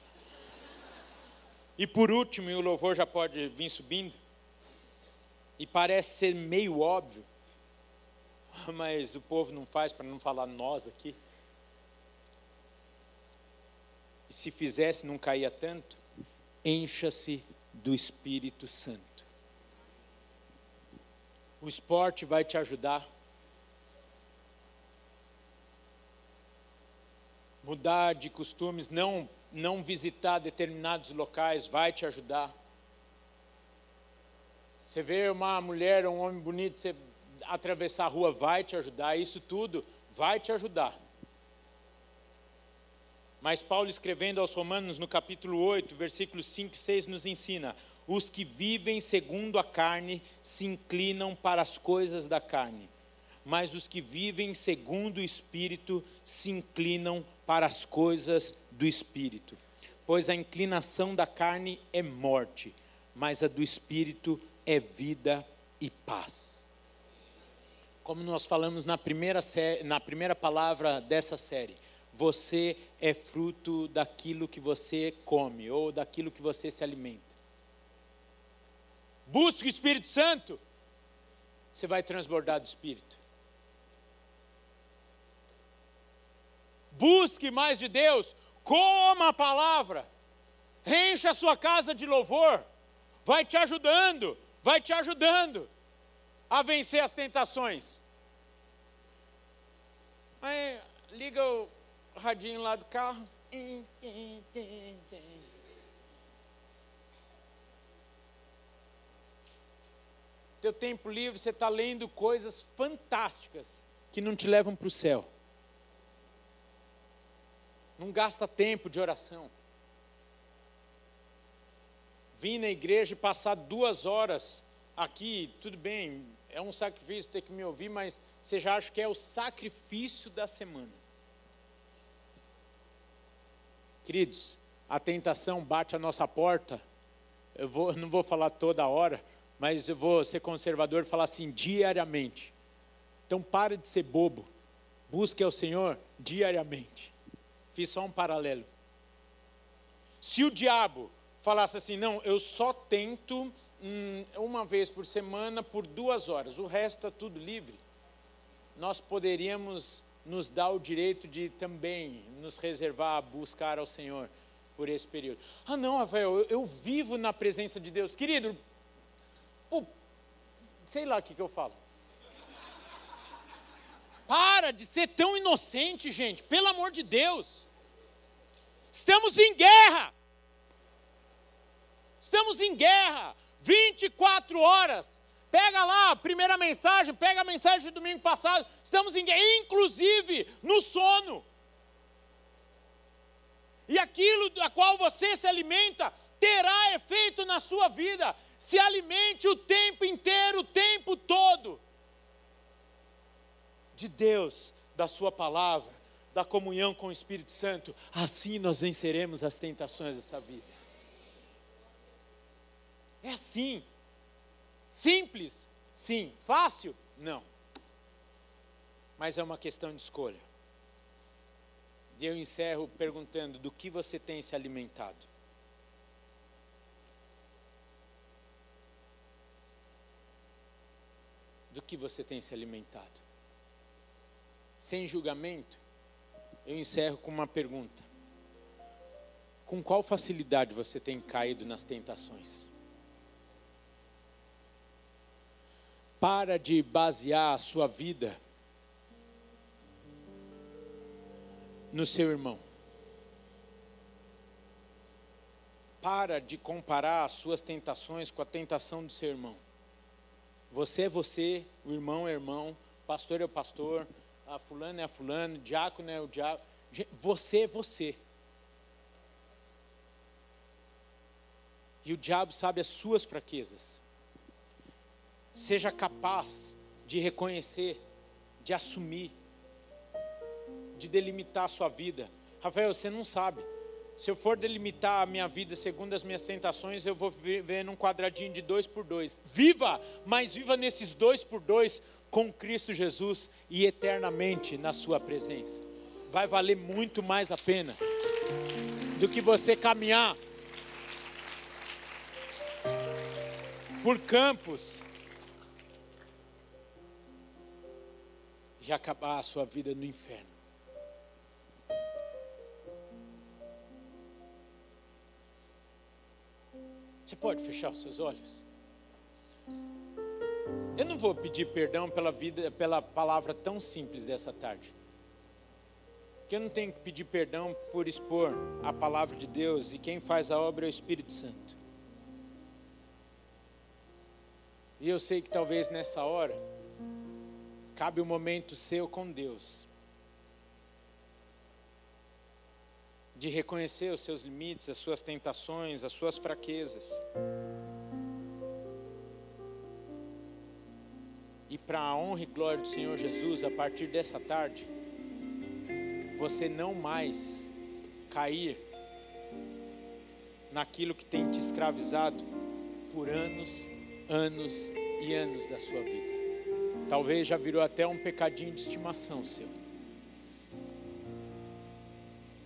E por último, e o louvor já pode vir subindo, e parece ser meio óbvio, mas o povo não faz para não falar nós aqui. E se fizesse, não caía tanto. Encha-se do Espírito Santo. O esporte vai te ajudar. Mudar de costumes, não, não visitar determinados locais vai te ajudar. Você vê uma mulher, um homem bonito, você atravessar a rua vai te ajudar, isso tudo vai te ajudar. Mas Paulo, escrevendo aos Romanos, no capítulo 8, versículos 5 e 6, nos ensina: os que vivem segundo a carne se inclinam para as coisas da carne, mas os que vivem segundo o Espírito se inclinam para as coisas do Espírito. Pois a inclinação da carne é morte, mas a do Espírito é vida e paz como nós falamos na primeira, na primeira palavra dessa série, você é fruto daquilo que você come ou daquilo que você se alimenta. Busque o Espírito Santo, você vai transbordar do Espírito. Busque mais de Deus, coma a palavra, encha a sua casa de louvor, vai te ajudando, vai te ajudando a vencer as tentações. Aí liga o radinho lá do carro. Teu tempo livre, você está lendo coisas fantásticas que não te levam para o céu. Não gasta tempo de oração. Vim na igreja e passar duas horas aqui, tudo bem, é um sacrifício ter que me ouvir, mas você já acha que é o sacrifício da semana. Queridos, a tentação bate a nossa porta. Eu vou, não vou falar toda hora, mas eu vou ser conservador e falar assim diariamente. Então para de ser bobo. Busque ao Senhor diariamente. Fiz só um paralelo. Se o diabo falasse assim, não, eu só tento hum, uma vez por semana por duas horas, o resto está tudo livre, nós poderíamos nos dar o direito de também nos reservar a buscar ao Senhor por esse período. Ah, não, Rafael, eu, eu vivo na presença de Deus. Querido, pô, sei lá o que, que eu falo. Para de ser tão inocente, gente, pelo amor de Deus. Estamos em guerra. Estamos em guerra. 24 horas. Pega lá a primeira mensagem, pega a mensagem de domingo passado. Estamos em guerra, inclusive no sono. E aquilo da qual você se alimenta terá efeito na sua vida. Se alimente o tempo inteiro, o tempo todo. De Deus, da Sua palavra, da comunhão com o Espírito Santo. Assim nós venceremos as tentações dessa vida. É assim. Simples? Sim. Fácil? Não. Mas é uma questão de escolha. E eu encerro perguntando: do que você tem se alimentado? Do que você tem se alimentado? Sem julgamento, eu encerro com uma pergunta: com qual facilidade você tem caído nas tentações? Para de basear a sua vida no seu irmão. Para de comparar as suas tentações com a tentação do seu irmão. Você é você, o irmão é irmão, pastor é o pastor, a fulano é a fulano, diácono é o diácono. Você é você. E o diabo sabe as suas fraquezas. Seja capaz de reconhecer, de assumir, de delimitar a sua vida. Rafael, você não sabe. Se eu for delimitar a minha vida segundo as minhas tentações, eu vou viver num quadradinho de dois por dois. Viva, mas viva nesses dois por dois com Cristo Jesus e eternamente na Sua presença. Vai valer muito mais a pena do que você caminhar por campos e acabar a sua vida no inferno. Você pode fechar os seus olhos? Eu não vou pedir perdão pela vida, pela palavra tão simples dessa tarde. Porque eu não tenho que pedir perdão por expor a palavra de Deus e quem faz a obra é o Espírito Santo. E eu sei que talvez nessa hora cabe o um momento seu com Deus. De reconhecer os seus limites, as suas tentações, as suas fraquezas. E para a honra e glória do Senhor Jesus, a partir dessa tarde, você não mais cair naquilo que tem te escravizado por anos anos e anos da sua vida. Talvez já virou até um pecadinho de estimação seu.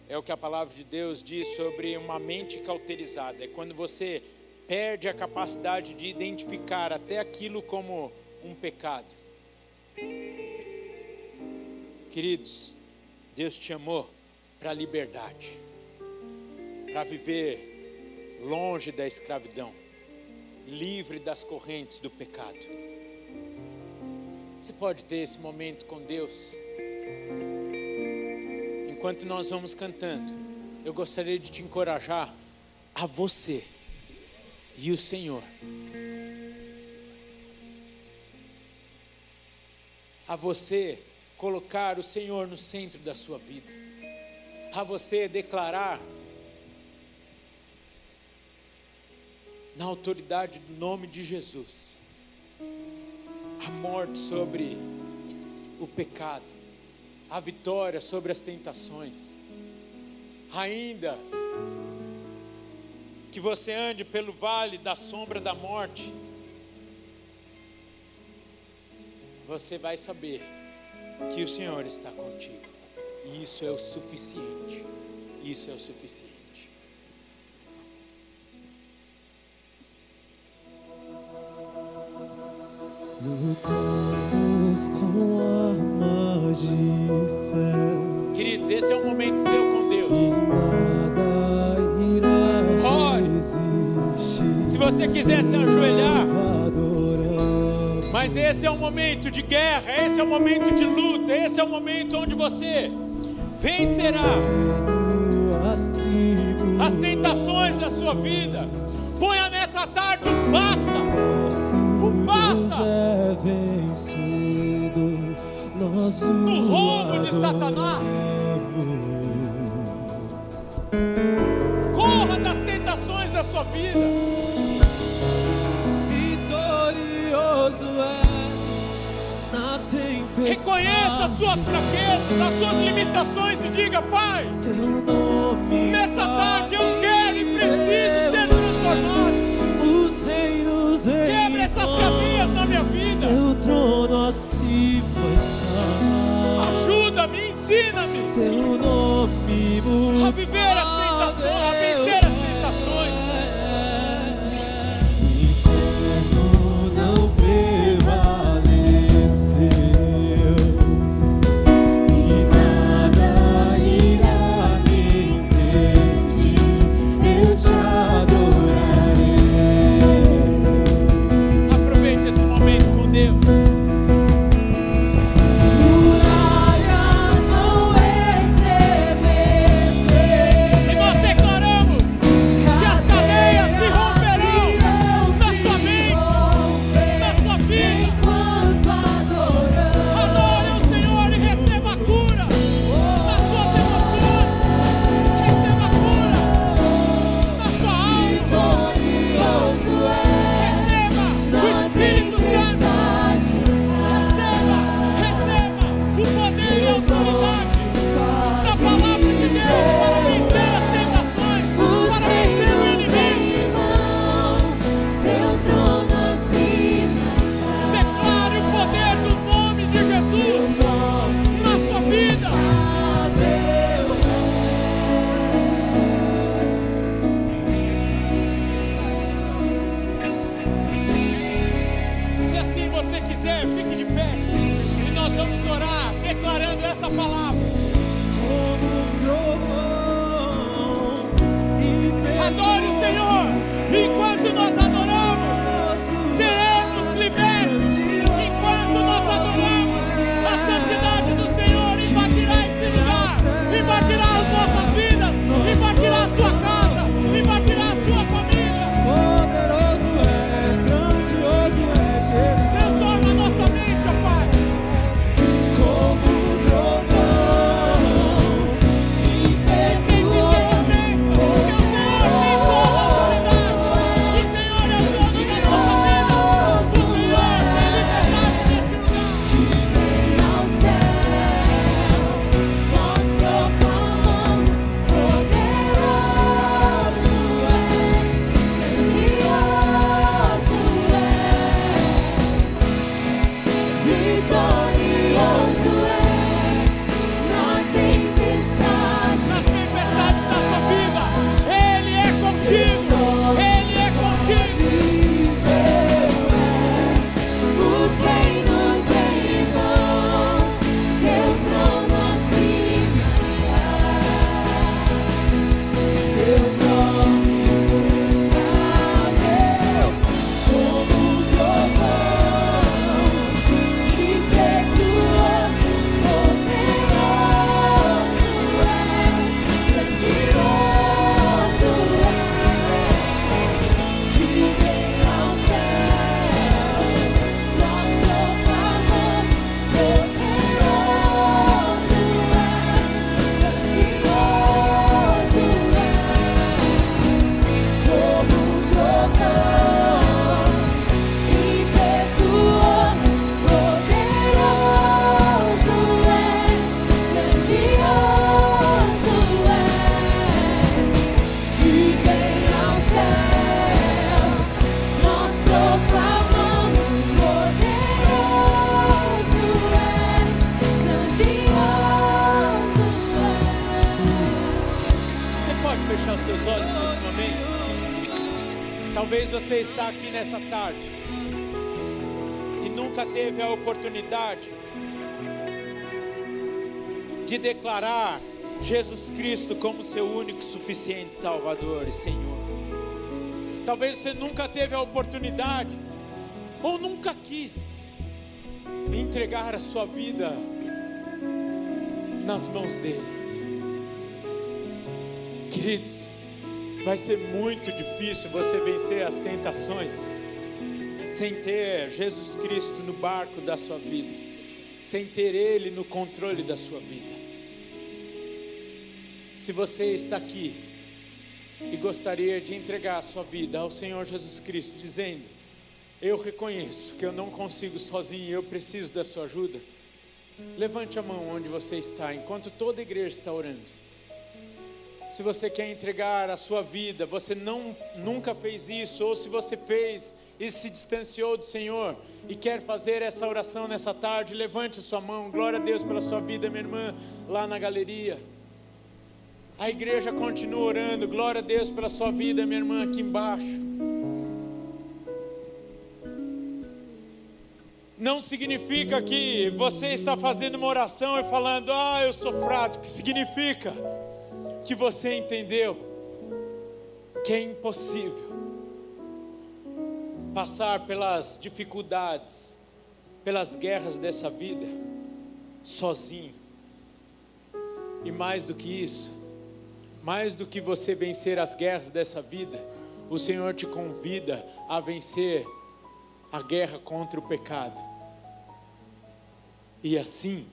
É o que a palavra de Deus diz sobre uma mente cauterizada. É quando você perde a capacidade de identificar até aquilo como um pecado. Queridos, Deus te chamou para a liberdade, para viver longe da escravidão livre das correntes do pecado. Você pode ter esse momento com Deus. Enquanto nós vamos cantando, eu gostaria de te encorajar a você e o Senhor. A você colocar o Senhor no centro da sua vida. A você declarar na autoridade do nome de Jesus, a morte sobre o pecado, a vitória sobre as tentações, ainda que você ande pelo vale da sombra da morte, você vai saber que o Senhor está contigo, e isso é o suficiente. Isso é o suficiente. Lutamos com armas de fé. Queridos, esse é um momento seu com Deus. E nada irá. Se você quiser se ajoelhar. Mas esse é um momento de guerra, esse é um momento de luta, esse é o momento onde você vencerá As tentações da sua vida. Ponha nessa tarde um basta. Basta. é vencido. Nós o No roubo de Satanás. Corra das tentações da sua vida. Reconheça as suas fraquezas, as suas limitações e diga: Pai, nessa tarde eu quero e preciso ser transformado. Quebra essas caminhas na minha vida. Teu trono acima está. Ajuda-me, ensina-me. Teu nome a viver fechar os seus olhos nesse momento? Talvez você está aqui nessa tarde e nunca teve a oportunidade de declarar Jesus Cristo como seu único, suficiente Salvador e Senhor. Talvez você nunca teve a oportunidade ou nunca quis entregar a sua vida nas mãos dele. Queridos, vai ser muito difícil você vencer as tentações sem ter Jesus Cristo no barco da sua vida, sem ter Ele no controle da sua vida. Se você está aqui e gostaria de entregar a sua vida ao Senhor Jesus Cristo, dizendo: Eu reconheço que eu não consigo sozinho, eu preciso da sua ajuda. Levante a mão onde você está, enquanto toda a igreja está orando. Se você quer entregar a sua vida, você não nunca fez isso, ou se você fez e se distanciou do Senhor e quer fazer essa oração nessa tarde, levante a sua mão. Glória a Deus pela sua vida, minha irmã, lá na galeria. A igreja continua orando. Glória a Deus pela sua vida, minha irmã, aqui embaixo. Não significa que você está fazendo uma oração e falando, ah, eu sou fraco. Que significa que você entendeu que é impossível passar pelas dificuldades, pelas guerras dessa vida, sozinho. E mais do que isso, mais do que você vencer as guerras dessa vida, o Senhor te convida a vencer a guerra contra o pecado. E assim,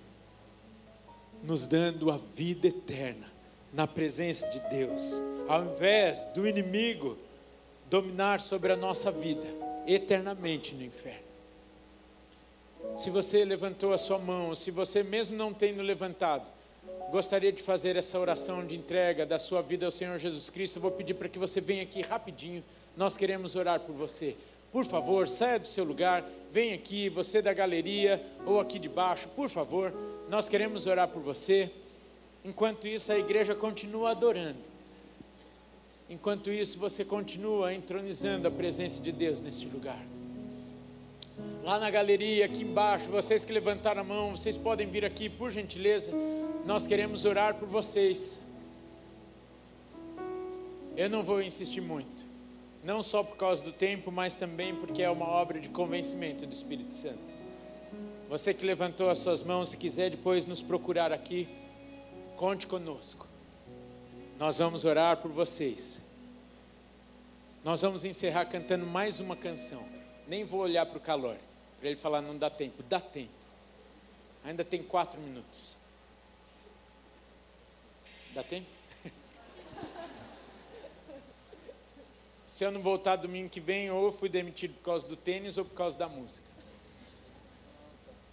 nos dando a vida eterna na presença de Deus, ao invés do inimigo dominar sobre a nossa vida eternamente no inferno. Se você levantou a sua mão, se você mesmo não tendo levantado, gostaria de fazer essa oração de entrega da sua vida ao Senhor Jesus Cristo, vou pedir para que você venha aqui rapidinho. Nós queremos orar por você. Por favor, saia do seu lugar, venha aqui, você da galeria ou aqui de baixo, por favor. Nós queremos orar por você. Enquanto isso, a igreja continua adorando. Enquanto isso, você continua entronizando a presença de Deus neste lugar. Lá na galeria, aqui embaixo, vocês que levantaram a mão, vocês podem vir aqui, por gentileza. Nós queremos orar por vocês. Eu não vou insistir muito, não só por causa do tempo, mas também porque é uma obra de convencimento do Espírito Santo. Você que levantou as suas mãos, se quiser depois nos procurar aqui, conte conosco. Nós vamos orar por vocês. Nós vamos encerrar cantando mais uma canção. Nem vou olhar para o calor, para ele falar não dá tempo. Dá tempo. Ainda tem quatro minutos. Dá tempo? Se eu não voltar domingo que vem, ou fui demitido por causa do tênis ou por causa da música.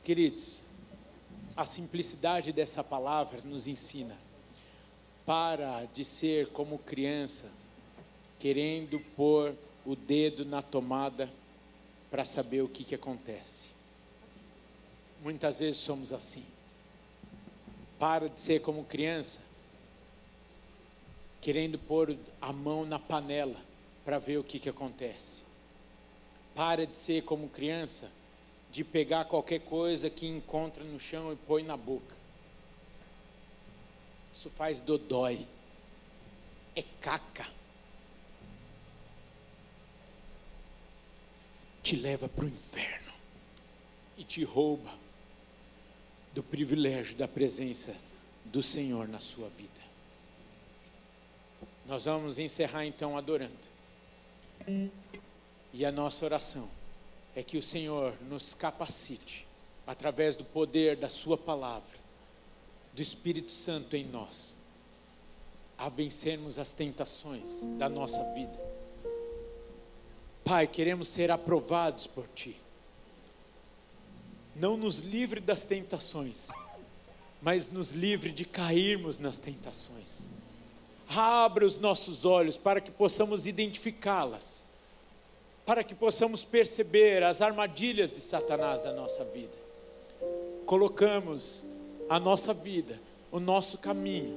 Queridos, a simplicidade dessa palavra nos ensina. Para de ser como criança, querendo pôr o dedo na tomada para saber o que, que acontece. Muitas vezes somos assim. Para de ser como criança, querendo pôr a mão na panela para ver o que, que acontece. Para de ser como criança, de pegar qualquer coisa que encontra no chão e põe na boca. Isso faz dodói. É caca. Te leva para o inferno e te rouba do privilégio da presença do Senhor na sua vida. Nós vamos encerrar então adorando. E a nossa oração é que o Senhor nos capacite, através do poder da Sua palavra, do Espírito Santo em nós, a vencermos as tentações da nossa vida. Pai, queremos ser aprovados por Ti. Não nos livre das tentações, mas nos livre de cairmos nas tentações. Abra os nossos olhos para que possamos identificá-las, para que possamos perceber as armadilhas de Satanás da nossa vida. Colocamos a nossa vida, o nosso caminho,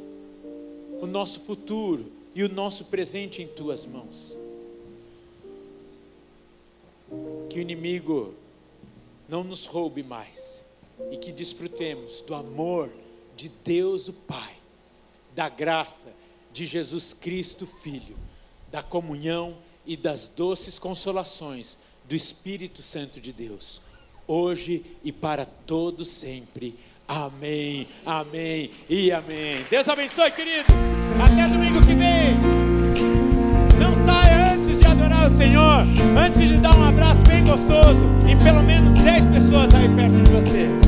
o nosso futuro e o nosso presente em tuas mãos. Que o inimigo não nos roube mais e que desfrutemos do amor de Deus o Pai, da graça de Jesus Cristo Filho, da comunhão e das doces consolações do Espírito Santo de Deus, hoje e para todo sempre. Amém, amém e amém. Deus abençoe, queridos. Até domingo que vem. Não saia antes de adorar o Senhor, antes de dar um abraço bem gostoso em pelo menos 10 pessoas aí perto de você.